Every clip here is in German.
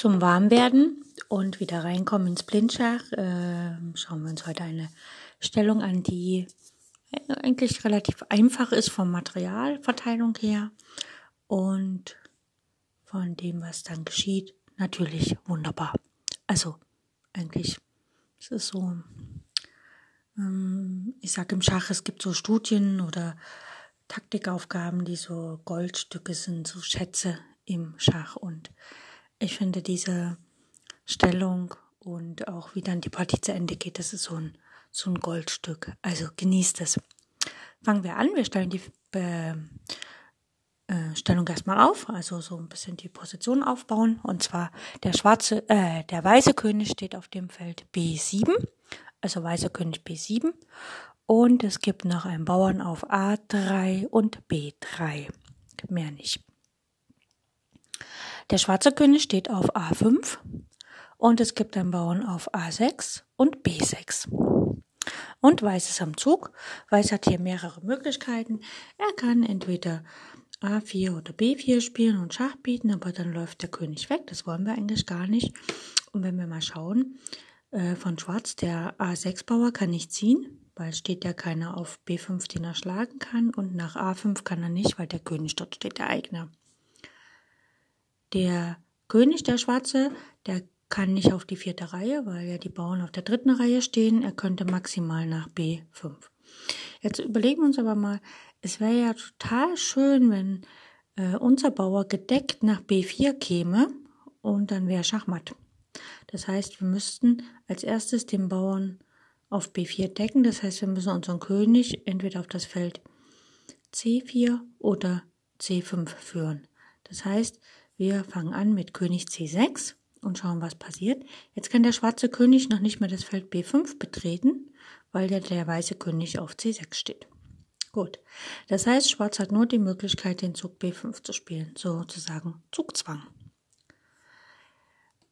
Zum Warmwerden und wieder reinkommen ins Blindschach äh, schauen wir uns heute eine Stellung an, die eigentlich relativ einfach ist vom Materialverteilung her und von dem, was dann geschieht, natürlich wunderbar. Also eigentlich, es ist so, ähm, ich sage im Schach, es gibt so Studien oder Taktikaufgaben, die so Goldstücke sind, so Schätze im Schach und ich finde diese Stellung und auch wie dann die Partie zu Ende geht, das ist so ein, so ein Goldstück. Also genießt es. Fangen wir an. Wir stellen die äh, äh, Stellung erstmal auf, also so ein bisschen die Position aufbauen. Und zwar der schwarze, äh, der weiße König steht auf dem Feld B7, also weißer König B7. Und es gibt noch einen Bauern auf A3 und B3. Mehr nicht. Der schwarze König steht auf A5 und es gibt einen Bauern auf A6 und B6. Und Weiß ist am Zug. Weiß hat hier mehrere Möglichkeiten. Er kann entweder A4 oder B4 spielen und Schach bieten, aber dann läuft der König weg. Das wollen wir eigentlich gar nicht. Und wenn wir mal schauen, äh, von Schwarz, der A6-Bauer kann nicht ziehen, weil steht ja keiner auf B5, den er schlagen kann. Und nach A5 kann er nicht, weil der König dort steht, der eigene. Der König, der Schwarze, der kann nicht auf die vierte Reihe, weil ja die Bauern auf der dritten Reihe stehen. Er könnte maximal nach B5. Jetzt überlegen wir uns aber mal, es wäre ja total schön, wenn äh, unser Bauer gedeckt nach B4 käme und dann wäre Schachmatt. Das heißt, wir müssten als erstes den Bauern auf B4 decken. Das heißt, wir müssen unseren König entweder auf das Feld C4 oder C5 führen. Das heißt, wir fangen an mit König C6 und schauen, was passiert. Jetzt kann der schwarze König noch nicht mehr das Feld B5 betreten, weil ja der weiße König auf C6 steht. Gut. Das heißt, Schwarz hat nur die Möglichkeit, den Zug B5 zu spielen, sozusagen Zugzwang.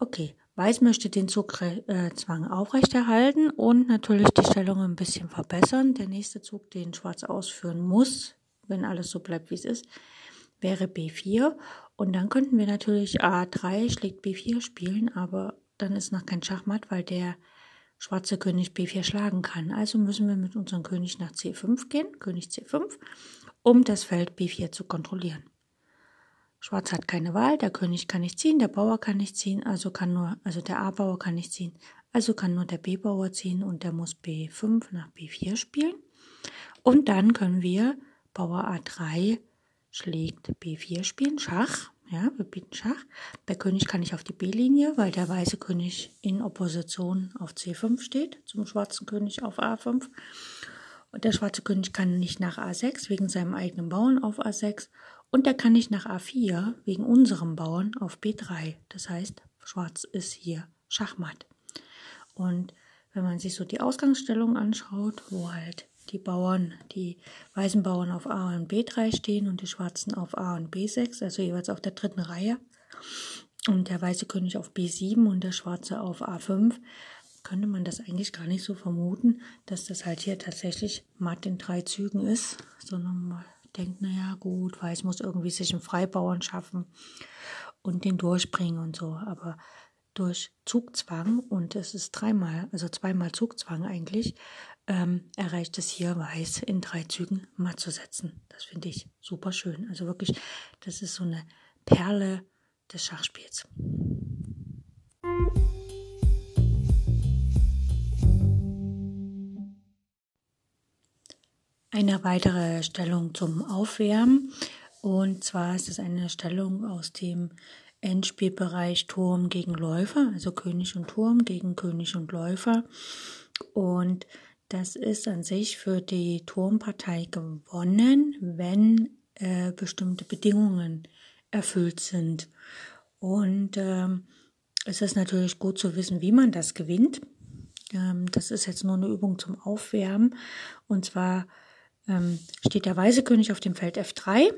Okay, Weiß möchte den Zugzwang äh, aufrechterhalten und natürlich die Stellung ein bisschen verbessern. Der nächste Zug, den Schwarz ausführen muss, wenn alles so bleibt, wie es ist, wäre B4 und dann könnten wir natürlich A3 schlägt B4 spielen, aber dann ist noch kein Schachmatt, weil der schwarze König B4 schlagen kann. Also müssen wir mit unserem König nach C5 gehen, König C5, um das Feld B4 zu kontrollieren. Schwarz hat keine Wahl, der König kann nicht ziehen, der Bauer kann nicht ziehen, also kann nur, also der A-Bauer kann nicht ziehen, also kann nur der B-Bauer ziehen und der muss B5 nach B4 spielen. Und dann können wir Bauer A3 schlägt B4 spielen, Schach. Ja, wir bieten Schach. Der König kann nicht auf die B-Linie, weil der weiße König in Opposition auf C5 steht, zum schwarzen König auf A5. Und der schwarze König kann nicht nach A6 wegen seinem eigenen Bauern auf A6 und er kann nicht nach A4 wegen unserem Bauern auf B3. Das heißt, Schwarz ist hier Schachmatt. Und wenn man sich so die Ausgangsstellung anschaut, wo halt die Bauern, die weißen Bauern auf A und B3 stehen und die schwarzen auf A und B6, also jeweils auf der dritten Reihe. Und der weiße König auf B7 und der schwarze auf A5, könnte man das eigentlich gar nicht so vermuten, dass das halt hier tatsächlich matt in drei Zügen ist, sondern man denkt, naja, gut, Weiß muss irgendwie sich einen Freibauern schaffen und den durchbringen und so. Aber durch Zugzwang, und es ist dreimal, also zweimal Zugzwang eigentlich, ähm, erreicht es hier Weiß in drei Zügen matt zu setzen. Das finde ich super schön. Also wirklich, das ist so eine Perle des Schachspiels. Eine weitere Stellung zum Aufwärmen. Und zwar ist es eine Stellung aus dem Endspielbereich Turm gegen Läufer, also König und Turm gegen König und Läufer. Und das ist an sich für die Turmpartei gewonnen, wenn äh, bestimmte Bedingungen erfüllt sind. Und ähm, es ist natürlich gut zu wissen, wie man das gewinnt. Ähm, das ist jetzt nur eine Übung zum Aufwärmen. Und zwar ähm, steht der weiße König auf dem Feld F3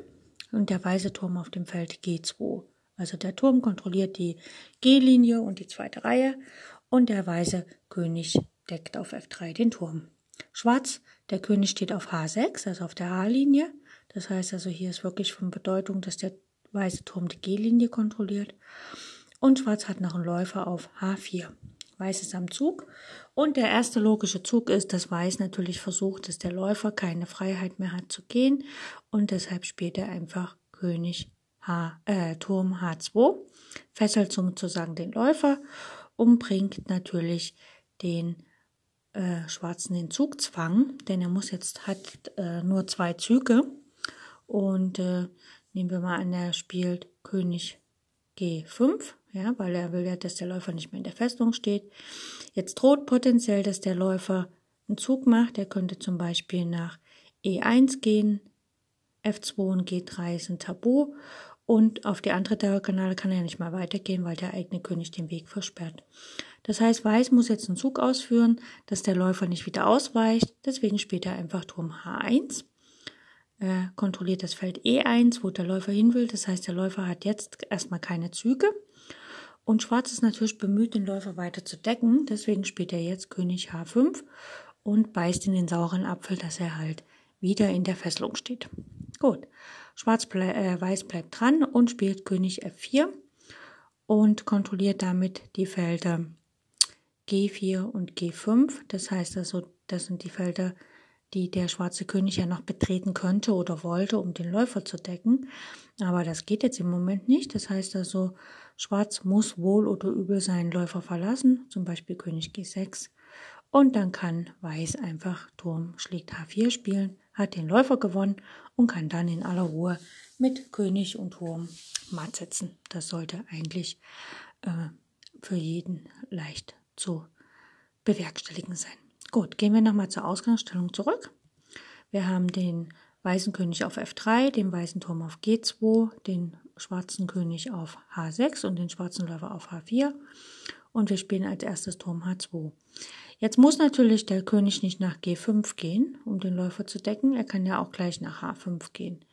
und der weiße Turm auf dem Feld G2. Also der Turm kontrolliert die G-Linie und die zweite Reihe und der weiße König deckt auf F3 den Turm. Schwarz, der König steht auf H6, also auf der H-Linie. Das heißt also, hier ist wirklich von Bedeutung, dass der weiße Turm die G-Linie kontrolliert. Und Schwarz hat noch einen Läufer auf H4. Weiß ist am Zug. Und der erste logische Zug ist, dass Weiß natürlich versucht, dass der Läufer keine Freiheit mehr hat zu gehen. Und deshalb spielt er einfach König H, äh, Turm H2, fesselt sozusagen den Läufer und bringt natürlich den äh, Schwarzen den Zugzwang, denn er muss jetzt, hat äh, nur zwei Züge. Und äh, nehmen wir mal an, er spielt König G5, ja, weil er will ja, dass der Läufer nicht mehr in der Festung steht. Jetzt droht potenziell, dass der Läufer einen Zug macht. Er könnte zum Beispiel nach E1 gehen, F2 und G3 sind Tabu und auf die andere Diagonale kann er nicht mal weitergehen, weil der eigene König den Weg versperrt. Das heißt, Weiß muss jetzt einen Zug ausführen, dass der Läufer nicht wieder ausweicht. Deswegen spielt er einfach Turm H1. Er kontrolliert das Feld E1, wo der Läufer hin will. Das heißt, der Läufer hat jetzt erstmal keine Züge. Und Schwarz ist natürlich bemüht, den Läufer weiter zu decken. Deswegen spielt er jetzt König H5 und beißt in den sauren Apfel, dass er halt wieder in der Fesselung steht. Gut. Schwarz ble äh, Weiß bleibt dran und spielt König F4 und kontrolliert damit die Felder G4 und G5. Das heißt also, das sind die Felder, die der schwarze König ja noch betreten könnte oder wollte, um den Läufer zu decken. Aber das geht jetzt im Moment nicht. Das heißt also, Schwarz muss wohl oder übel seinen Läufer verlassen, zum Beispiel König G6. Und dann kann Weiß einfach Turm schlägt H4 spielen, hat den Läufer gewonnen und kann dann in aller Ruhe mit König und Turm matt setzen. Das sollte eigentlich äh, für jeden leicht zu bewerkstelligen sein. Gut, gehen wir nochmal zur Ausgangsstellung zurück. Wir haben den weißen König auf F3, den weißen Turm auf G2, den schwarzen König auf H6 und den schwarzen Läufer auf H4. Und wir spielen als erstes Turm H2. Jetzt muss natürlich der König nicht nach G5 gehen, um den Läufer zu decken. Er kann ja auch gleich nach H5 gehen.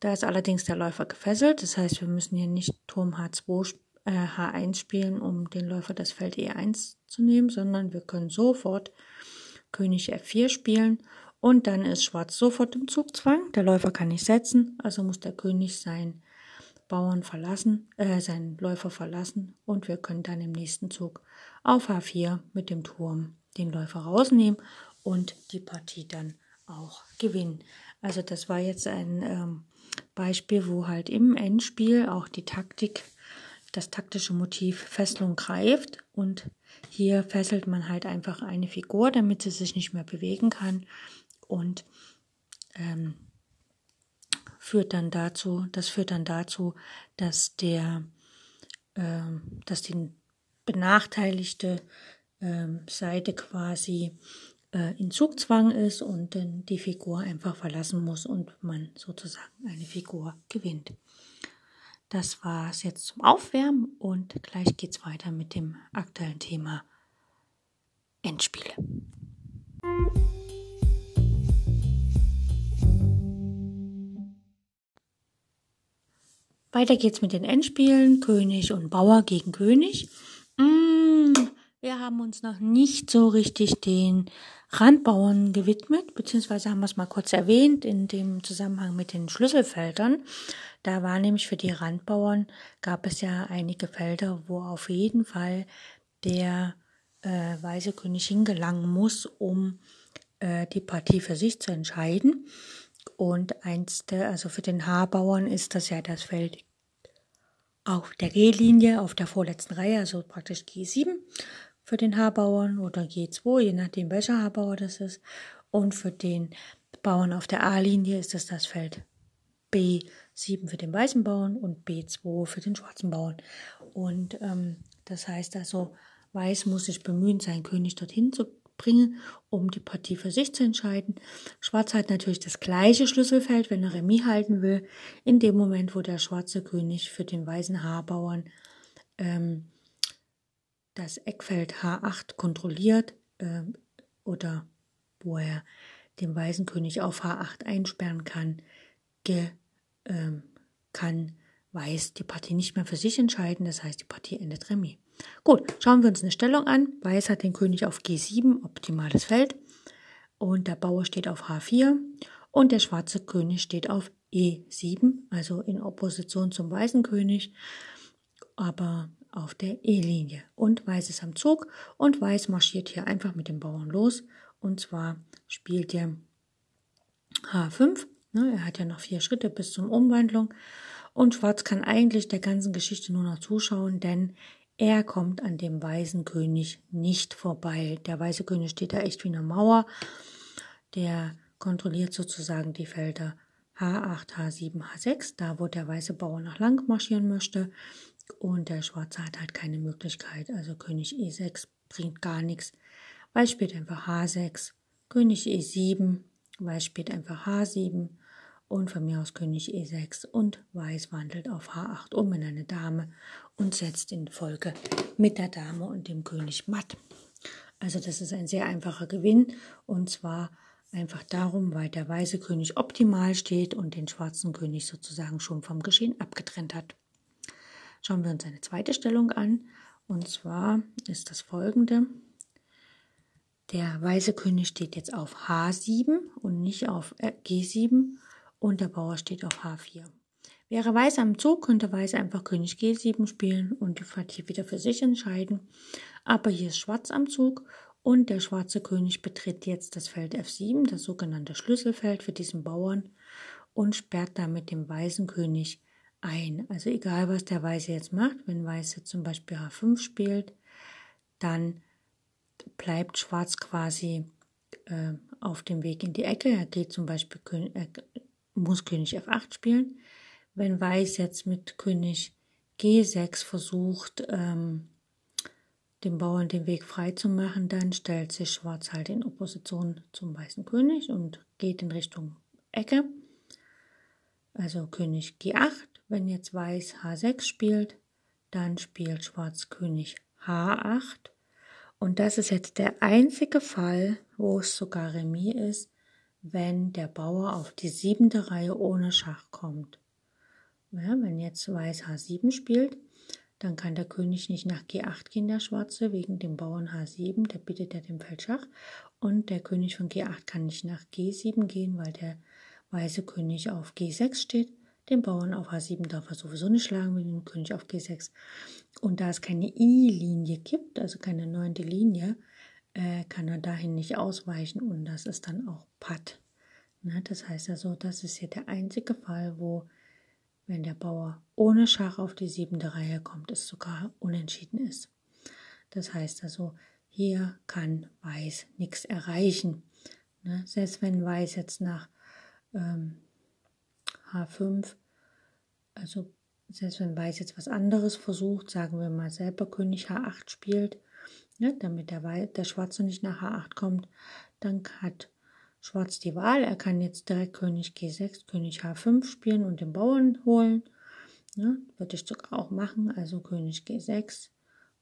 Da ist allerdings der Läufer gefesselt. Das heißt, wir müssen hier nicht Turm H2, äh, H1 spielen, um den Läufer das Feld E1 zu nehmen, sondern wir können sofort König F4 spielen und dann ist Schwarz sofort im Zugzwang. Der Läufer kann nicht setzen, also muss der König sein Bauern verlassen, äh, seinen Läufer verlassen und wir können dann im nächsten Zug auf H4 mit dem Turm den Läufer rausnehmen und die Partie dann auch gewinnen. Also das war jetzt ein ähm, Beispiel, wo halt im Endspiel auch die Taktik, das taktische Motiv Fesselung greift und hier fesselt man halt einfach eine Figur, damit sie sich nicht mehr bewegen kann und ähm, führt dann dazu, das führt dann dazu, dass der, äh, dass die benachteiligte äh, Seite quasi äh, in Zugzwang ist und dann die Figur einfach verlassen muss und man sozusagen eine Figur gewinnt. Das war es jetzt zum Aufwärmen und gleich geht es weiter mit dem aktuellen Thema Endspiele. Weiter geht's mit den Endspielen. König und Bauer gegen König. Mm, wir haben uns noch nicht so richtig den Randbauern gewidmet, beziehungsweise haben wir es mal kurz erwähnt in dem Zusammenhang mit den Schlüsselfeldern. Da war nämlich für die Randbauern gab es ja einige Felder, wo auf jeden Fall der äh, weiße König hingelangen muss, um äh, die Partie für sich zu entscheiden. Und eins der, also für den Haarbauern ist das ja das Feld auf der G-Linie, auf der vorletzten Reihe, also praktisch G7 für den Haarbauern oder G2, je nachdem welcher Haarbauer das ist. Und für den Bauern auf der A-Linie ist es das Feld B7 für den weißen Bauern und B2 für den schwarzen Bauern. Und ähm, das heißt also, Weiß muss sich bemühen, seinen König dorthin zu bringen, um die Partie für sich zu entscheiden. Schwarz hat natürlich das gleiche Schlüsselfeld, wenn er Remis halten will, in dem Moment, wo der schwarze König für den weißen Haarbauern ähm, das Eckfeld H8 kontrolliert äh, oder wo er den weißen König auf H8 einsperren kann, ge, äh, kann Weiß die Partie nicht mehr für sich entscheiden, das heißt, die Partie endet Remis. Gut, schauen wir uns eine Stellung an. Weiß hat den König auf G7, optimales Feld. Und der Bauer steht auf H4 und der schwarze König steht auf E7, also in Opposition zum weißen König, aber auf der E-Linie. Und Weiß ist am Zug und Weiß marschiert hier einfach mit dem Bauern los. Und zwar spielt er H5. Ne, er hat ja noch vier Schritte bis zum Umwandlung. Und Schwarz kann eigentlich der ganzen Geschichte nur noch zuschauen, denn er kommt an dem weißen König nicht vorbei. Der weiße König steht da echt wie eine Mauer. Der kontrolliert sozusagen die Felder H8, H7, H6, da wo der weiße Bauer noch lang marschieren möchte. Und der Schwarze hat halt keine Möglichkeit. Also König E6 bringt gar nichts. Weiß spielt einfach H6. König E7. Weiß spielt einfach H7 und von mir aus König E6 und Weiß wandelt auf H8 um in eine Dame und setzt in Folge mit der Dame und dem König matt. Also das ist ein sehr einfacher Gewinn und zwar einfach darum, weil der weiße König optimal steht und den schwarzen König sozusagen schon vom Geschehen abgetrennt hat. Schauen wir uns eine zweite Stellung an und zwar ist das folgende. Der weiße König steht jetzt auf H7 und nicht auf G7 und der Bauer steht auf H4. Wäre Weiß am Zug, könnte Weiß einfach König G7 spielen und die Partie wieder für sich entscheiden. Aber hier ist Schwarz am Zug und der schwarze König betritt jetzt das Feld F7, das sogenannte Schlüsselfeld für diesen Bauern und sperrt damit den weißen König ein. Also egal, was der Weiße jetzt macht, wenn Weiße zum Beispiel H5 spielt, dann bleibt Schwarz quasi äh, auf dem Weg in die Ecke. Er geht zum Beispiel, er muss König F8 spielen. Wenn Weiß jetzt mit König G6 versucht, ähm, dem Bauern den Weg frei zu machen, dann stellt sich Schwarz halt in Opposition zum weißen König und geht in Richtung Ecke. Also König G8. Wenn jetzt Weiß H6 spielt, dann spielt Schwarz König H8. Und das ist jetzt der einzige Fall, wo es sogar Remis ist, wenn der Bauer auf die siebente Reihe ohne Schach kommt. Ja, wenn jetzt Weiß H7 spielt, dann kann der König nicht nach G8 gehen, der Schwarze, wegen dem Bauern H7, der bittet ja dem Feld Schach. Und der König von G8 kann nicht nach G7 gehen, weil der weiße König auf G6 steht. Den Bauern auf H7 darf er sowieso nicht schlagen, wegen dem König auf G6. Und da es keine I-Linie gibt, also keine neunte Linie, äh, kann er dahin nicht ausweichen und das ist dann auch Patt. Ne? Das heißt also, das ist hier der einzige Fall, wo, wenn der Bauer ohne Schach auf die siebente Reihe kommt, es sogar unentschieden ist. Das heißt also, hier kann Weiß nichts erreichen. Ne? Selbst wenn Weiß jetzt nach ähm, H5, also selbst wenn Weiß jetzt was anderes versucht, sagen wir mal selber König H8 spielt, ne, damit der, der Schwarze nicht nach H8 kommt, dann hat Schwarz die Wahl. Er kann jetzt direkt König G6, König H5 spielen und den Bauern holen. Ne, würde ich sogar auch machen, also König G6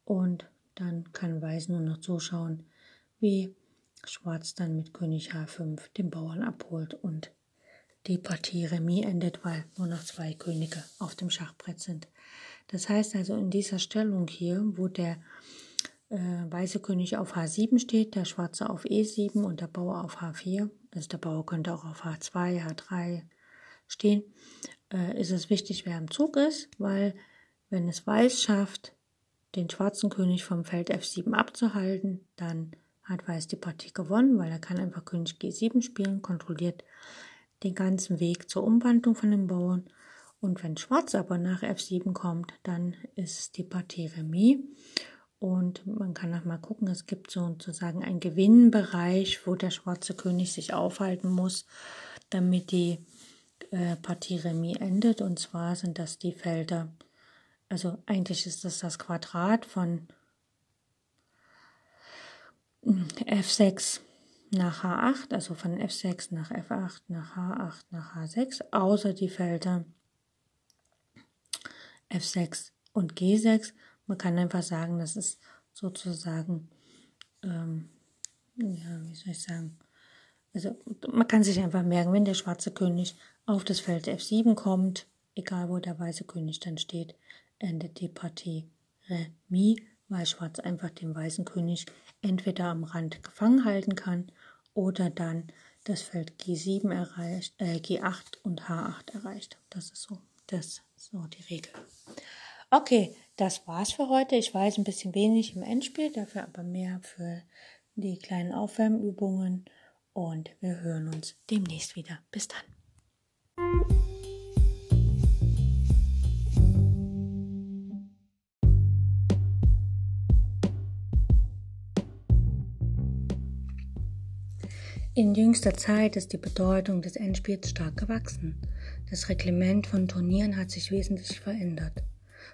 und dann kann Weiß nur noch zuschauen, wie Schwarz dann mit König H5 den Bauern abholt und die Partie Remis endet, weil nur noch zwei Könige auf dem Schachbrett sind. Das heißt also in dieser Stellung hier, wo der weiße König auf H7 steht, der schwarze auf E7 und der Bauer auf H4, also der Bauer könnte auch auf H2, H3 stehen, äh, ist es wichtig, wer im Zug ist, weil wenn es Weiß schafft, den schwarzen König vom Feld F7 abzuhalten, dann hat Weiß die Partie gewonnen, weil er kann einfach König G7 spielen, kontrolliert den ganzen Weg zur Umwandlung von den Bauern. Und wenn Schwarz aber nach F7 kommt, dann ist die Partie Remis. Und man kann auch mal gucken, es gibt sozusagen einen Gewinnbereich, wo der schwarze König sich aufhalten muss, damit die äh, Partie Remis endet. Und zwar sind das die Felder, also eigentlich ist das das Quadrat von F6 nach H8, also von F6 nach F8 nach H8 nach H6, außer die Felder F6 und G6. Man kann einfach sagen, das ist sozusagen, ähm, ja, wie soll ich sagen, also man kann sich einfach merken, wenn der schwarze König auf das Feld F7 kommt, egal wo der weiße König dann steht, endet die Partie Remis, weil Schwarz einfach den weißen König entweder am Rand gefangen halten kann oder dann das Feld G7 erreicht, äh, G8 und H8 erreicht. Das ist so, das ist so die Regel. Okay, das war's für heute. Ich weiß ein bisschen wenig im Endspiel, dafür aber mehr für die kleinen Aufwärmübungen und wir hören uns demnächst wieder. Bis dann. In jüngster Zeit ist die Bedeutung des Endspiels stark gewachsen. Das Reglement von Turnieren hat sich wesentlich verändert.